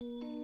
Música